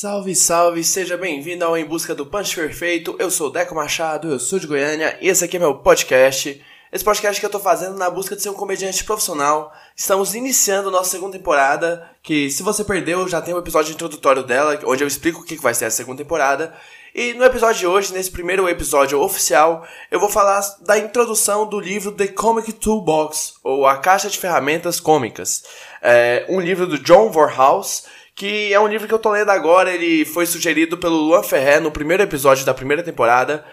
Salve, salve, seja bem-vindo ao Em Busca do Punch Perfeito. Eu sou o Deco Machado, eu sou de Goiânia e esse aqui é meu podcast. Esse podcast que eu tô fazendo na busca de ser um comediante profissional. Estamos iniciando nossa segunda temporada, que se você perdeu, já tem um episódio introdutório dela, onde eu explico o que vai ser a segunda temporada. E no episódio de hoje, nesse primeiro episódio oficial, eu vou falar da introdução do livro The Comic Toolbox, ou A Caixa de Ferramentas Cômicas. É um livro do John Vorhaus, que é um livro que eu tô lendo agora, ele foi sugerido pelo Luan Ferré no primeiro episódio da primeira temporada.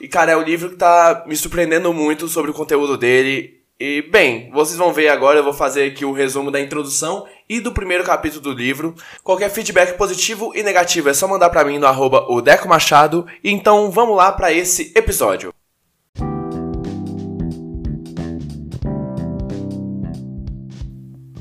E, cara, é um livro que tá me surpreendendo muito sobre o conteúdo dele. E, bem, vocês vão ver agora, eu vou fazer aqui o resumo da introdução e do primeiro capítulo do livro. Qualquer feedback positivo e negativo é só mandar pra mim no arroba o Deco Machado. Então, vamos lá para esse episódio.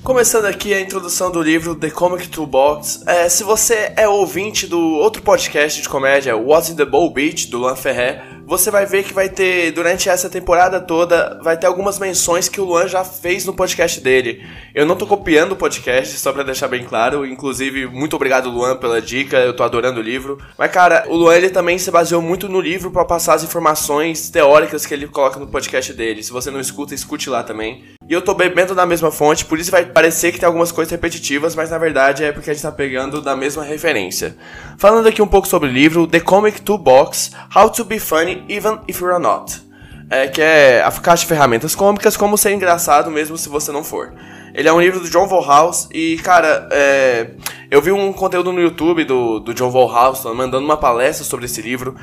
Começando aqui a introdução do livro The Comic Toolbox. É, se você é ouvinte do outro podcast de comédia, What's in the Bowl Beach, do Luan Ferré, você vai ver que vai ter, durante essa temporada toda, vai ter algumas menções que o Luan já fez no podcast dele. Eu não tô copiando o podcast, só pra deixar bem claro. Inclusive, muito obrigado, Luan, pela dica. Eu tô adorando o livro. Mas, cara, o Luan ele também se baseou muito no livro para passar as informações teóricas que ele coloca no podcast dele. Se você não escuta, escute lá também. E eu tô bebendo da mesma fonte, por isso vai parecer que tem algumas coisas repetitivas, mas na verdade é porque a gente tá pegando da mesma referência. Falando aqui um pouco sobre o livro The Comic Toolbox: How to Be Funny Even If You're Not. É, que é a caixa de ferramentas cômicas, como ser engraçado mesmo se você não for. Ele é um livro do John Volhouse e, cara, é, eu vi um conteúdo no YouTube do, do John Volhouse mandando uma palestra sobre esse livro.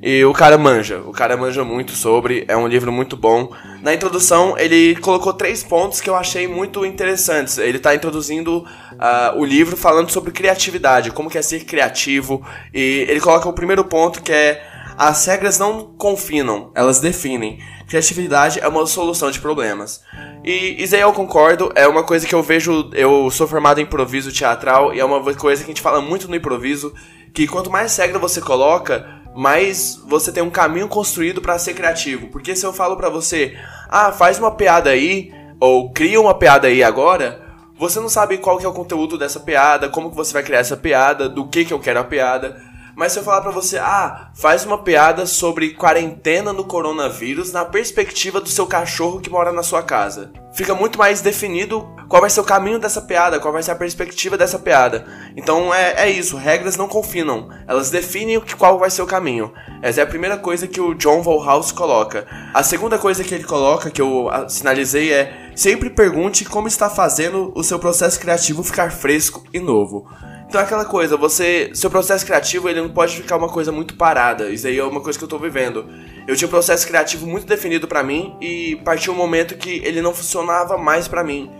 E o cara manja, o cara manja muito sobre, é um livro muito bom. Na introdução, ele colocou três pontos que eu achei muito interessantes. Ele está introduzindo uh, o livro falando sobre criatividade, como que é ser criativo. E ele coloca o primeiro ponto que é as regras não confinam, elas definem. Criatividade é uma solução de problemas. E isso aí eu concordo, é uma coisa que eu vejo, eu sou formado em improviso teatral e é uma coisa que a gente fala muito no improviso, que quanto mais regra você coloca, mas você tem um caminho construído para ser criativo. Porque se eu falo para você, ah, faz uma piada aí, ou cria uma piada aí agora, você não sabe qual que é o conteúdo dessa piada, como que você vai criar essa piada, do que que eu quero a piada. Mas se eu falar para você, ah, faz uma piada sobre quarentena no coronavírus na perspectiva do seu cachorro que mora na sua casa. Fica muito mais definido qual vai ser o caminho dessa piada, qual vai ser a perspectiva dessa piada. Então é, é isso, regras não confinam, elas definem qual vai ser o caminho. Essa é a primeira coisa que o John Volhouse coloca. A segunda coisa que ele coloca, que eu sinalizei, é sempre pergunte como está fazendo o seu processo criativo ficar fresco e novo. Então é aquela coisa, você. Seu processo criativo ele não pode ficar uma coisa muito parada. Isso aí é uma coisa que eu tô vivendo. Eu tinha um processo criativo muito definido para mim e partiu um momento que ele não funcionava mais para mim.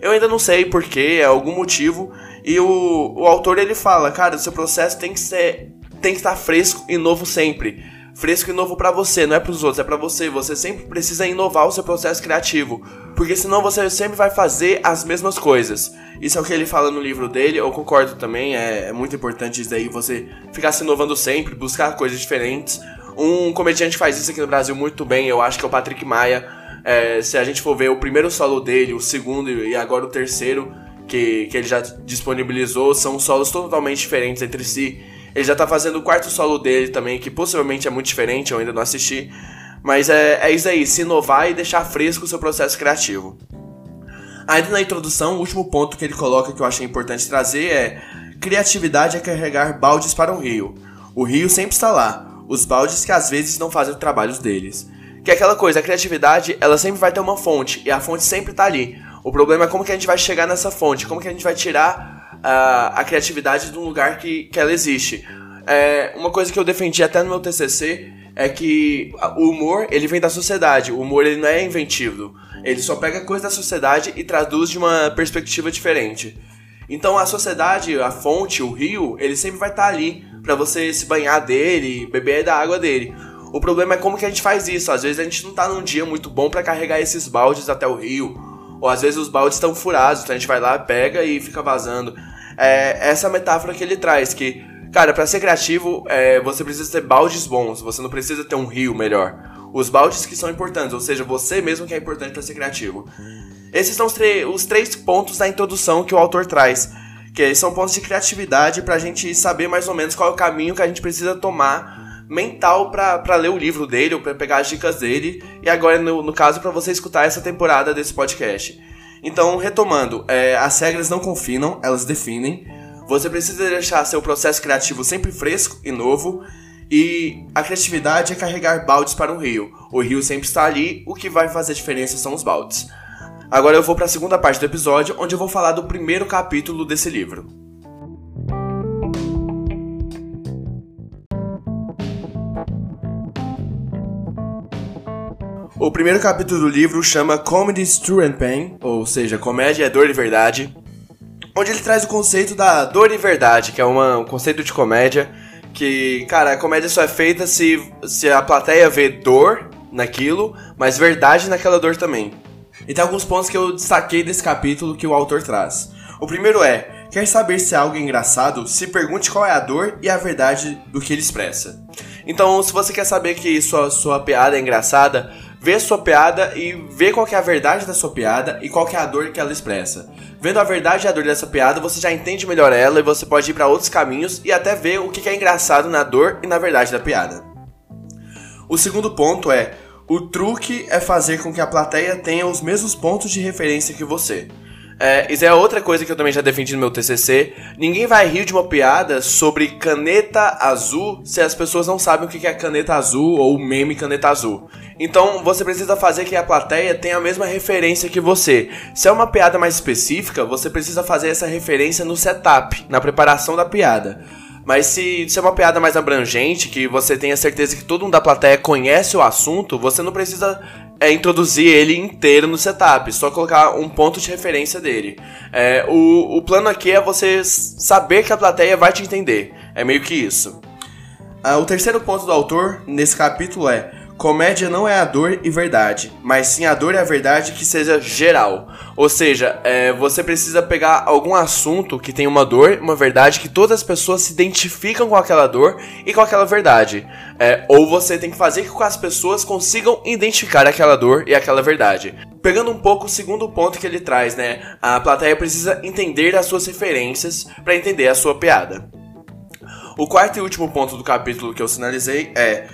Eu ainda não sei porquê, é algum motivo. E o, o autor ele fala, cara, seu processo tem que ser. tem que estar fresco e novo sempre fresco e novo para você, não é para os outros, é para você. Você sempre precisa inovar o seu processo criativo, porque senão você sempre vai fazer as mesmas coisas. Isso é o que ele fala no livro dele, eu concordo também, é, é muito importante isso daí, você ficar se inovando sempre, buscar coisas diferentes. Um comediante que faz isso aqui no Brasil muito bem, eu acho que é o Patrick Maia. É, se a gente for ver o primeiro solo dele, o segundo e agora o terceiro, que, que ele já disponibilizou, são solos totalmente diferentes entre si. Ele já tá fazendo o quarto solo dele também, que possivelmente é muito diferente, eu ainda não assisti. Mas é, é isso aí, se inovar e deixar fresco o seu processo criativo. Ainda na introdução, o último ponto que ele coloca que eu achei importante trazer é: criatividade é carregar baldes para um rio. O rio sempre está lá, os baldes que às vezes não fazem os trabalhos deles. Que é aquela coisa, a criatividade, ela sempre vai ter uma fonte, e a fonte sempre está ali. O problema é como que a gente vai chegar nessa fonte, como que a gente vai tirar a, criatividade de um lugar que, que ela existe. É, uma coisa que eu defendi até no meu TCC é que o humor ele vem da sociedade. O humor ele não é inventivo. Ele só pega coisa da sociedade e traduz de uma perspectiva diferente. Então a sociedade, a fonte, o rio, ele sempre vai estar tá ali para você se banhar dele, beber da água dele. O problema é como que a gente faz isso. Às vezes a gente não tá num dia muito bom para carregar esses baldes até o rio, ou às vezes os baldes estão furados, então a gente vai lá, pega e fica vazando. É essa metáfora que ele traz, que, cara, para ser criativo, é, você precisa ter baldes bons, você não precisa ter um rio melhor. Os baldes que são importantes, ou seja, você mesmo que é importante para ser criativo. Esses são os, os, três pontos da introdução que o autor traz, que são pontos de criatividade para a gente saber mais ou menos qual é o caminho que a gente precisa tomar mental para ler o livro dele ou para pegar as dicas dele. E agora, no, no caso, para você escutar essa temporada desse podcast. Então, retomando, é, as regras não confinam, elas definem. Você precisa deixar seu processo criativo sempre fresco e novo. E a criatividade é carregar baldes para um rio. O rio sempre está ali, o que vai fazer diferença são os baldes. Agora eu vou para a segunda parte do episódio, onde eu vou falar do primeiro capítulo desse livro. O primeiro capítulo do livro chama Comedy True and Pain, ou seja, comédia é dor e verdade, onde ele traz o conceito da dor e verdade, que é uma, um conceito de comédia que, cara, a comédia só é feita se, se a plateia vê dor naquilo, mas verdade naquela dor também. E tem alguns pontos que eu destaquei desse capítulo que o autor traz. O primeiro é: quer saber se é algo engraçado? Se pergunte qual é a dor e a verdade do que ele expressa. Então, se você quer saber que sua, sua piada é engraçada, vê a sua piada e vê qual é a verdade da sua piada e qual é a dor que ela expressa. Vendo a verdade e a dor dessa piada, você já entende melhor ela e você pode ir para outros caminhos e até ver o que é engraçado na dor e na verdade da piada. O segundo ponto é: o truque é fazer com que a plateia tenha os mesmos pontos de referência que você. É, isso é outra coisa que eu também já defendi no meu TCC. Ninguém vai rir de uma piada sobre caneta azul se as pessoas não sabem o que é caneta azul ou meme caneta azul. Então você precisa fazer que a plateia tenha a mesma referência que você. Se é uma piada mais específica, você precisa fazer essa referência no setup, na preparação da piada. Mas se, se é uma piada mais abrangente, que você tenha certeza que todo mundo da plateia conhece o assunto, você não precisa é introduzir ele inteiro no setup, só colocar um ponto de referência dele. É, o, o plano aqui é você saber que a plateia vai te entender. É meio que isso. Ah, o terceiro ponto do autor nesse capítulo é Comédia não é a dor e verdade, mas sim a dor e a verdade que seja geral. Ou seja, é, você precisa pegar algum assunto que tem uma dor, uma verdade, que todas as pessoas se identificam com aquela dor e com aquela verdade. É, ou você tem que fazer com que as pessoas consigam identificar aquela dor e aquela verdade. Pegando um pouco o segundo ponto que ele traz, né? A plateia precisa entender as suas referências para entender a sua piada. O quarto e último ponto do capítulo que eu sinalizei é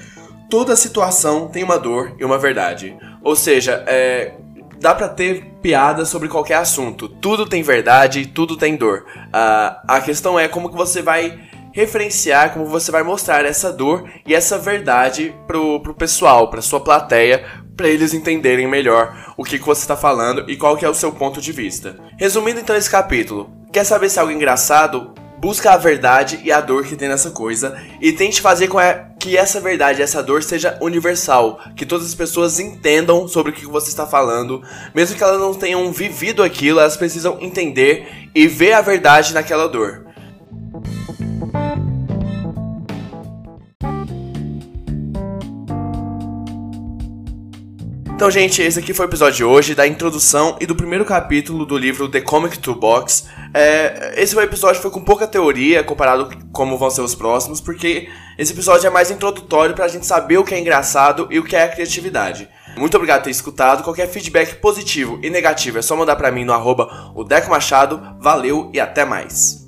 toda situação tem uma dor e uma verdade. Ou seja, é, dá para ter piada sobre qualquer assunto. Tudo tem verdade, tudo tem dor. Uh, a questão é como que você vai referenciar, como você vai mostrar essa dor e essa verdade pro, pro pessoal, pra sua plateia, para eles entenderem melhor o que, que você está falando e qual que é o seu ponto de vista. Resumindo então esse capítulo, quer saber se é algo engraçado? Busca a verdade e a dor que tem nessa coisa e tente fazer com que essa verdade, essa dor seja universal, que todas as pessoas entendam sobre o que você está falando, mesmo que elas não tenham vivido aquilo, elas precisam entender e ver a verdade naquela dor. Então, gente, esse aqui foi o episódio de hoje, da introdução e do primeiro capítulo do livro The Comic Toolbox. É, esse episódio foi com pouca teoria comparado com como vão ser os próximos, porque esse episódio é mais introdutório pra gente saber o que é engraçado e o que é a criatividade. Muito obrigado por ter escutado. Qualquer feedback positivo e negativo é só mandar pra mim no arroba o Deco Machado. Valeu e até mais.